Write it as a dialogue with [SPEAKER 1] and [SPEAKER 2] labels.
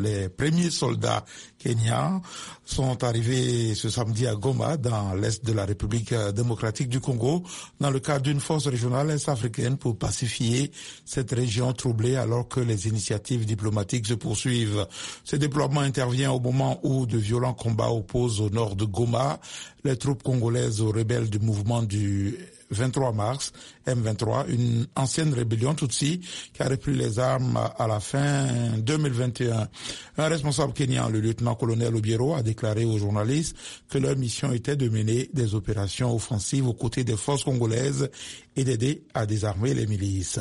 [SPEAKER 1] Les premiers soldats kenyans sont arrivés ce samedi à Goma, dans l'est de la République démocratique du Congo, dans le cadre d'une force régionale est-africaine pour pacifier cette région troublée alors que les initiatives diplomatiques se poursuivent. Ce déploiement intervient au moment où de violents combats opposent au nord de Goma les troupes congolaises aux rebelles du mouvement du 23 mars, M23, une ancienne rébellion Tutsi qui a repris les armes à la fin 2021. Un responsable kenyan, le lieutenant-colonel Obiero, a déclaré aux journalistes que leur mission était de mener des opérations offensives aux côtés des forces congolaises et d'aider à désarmer les milices.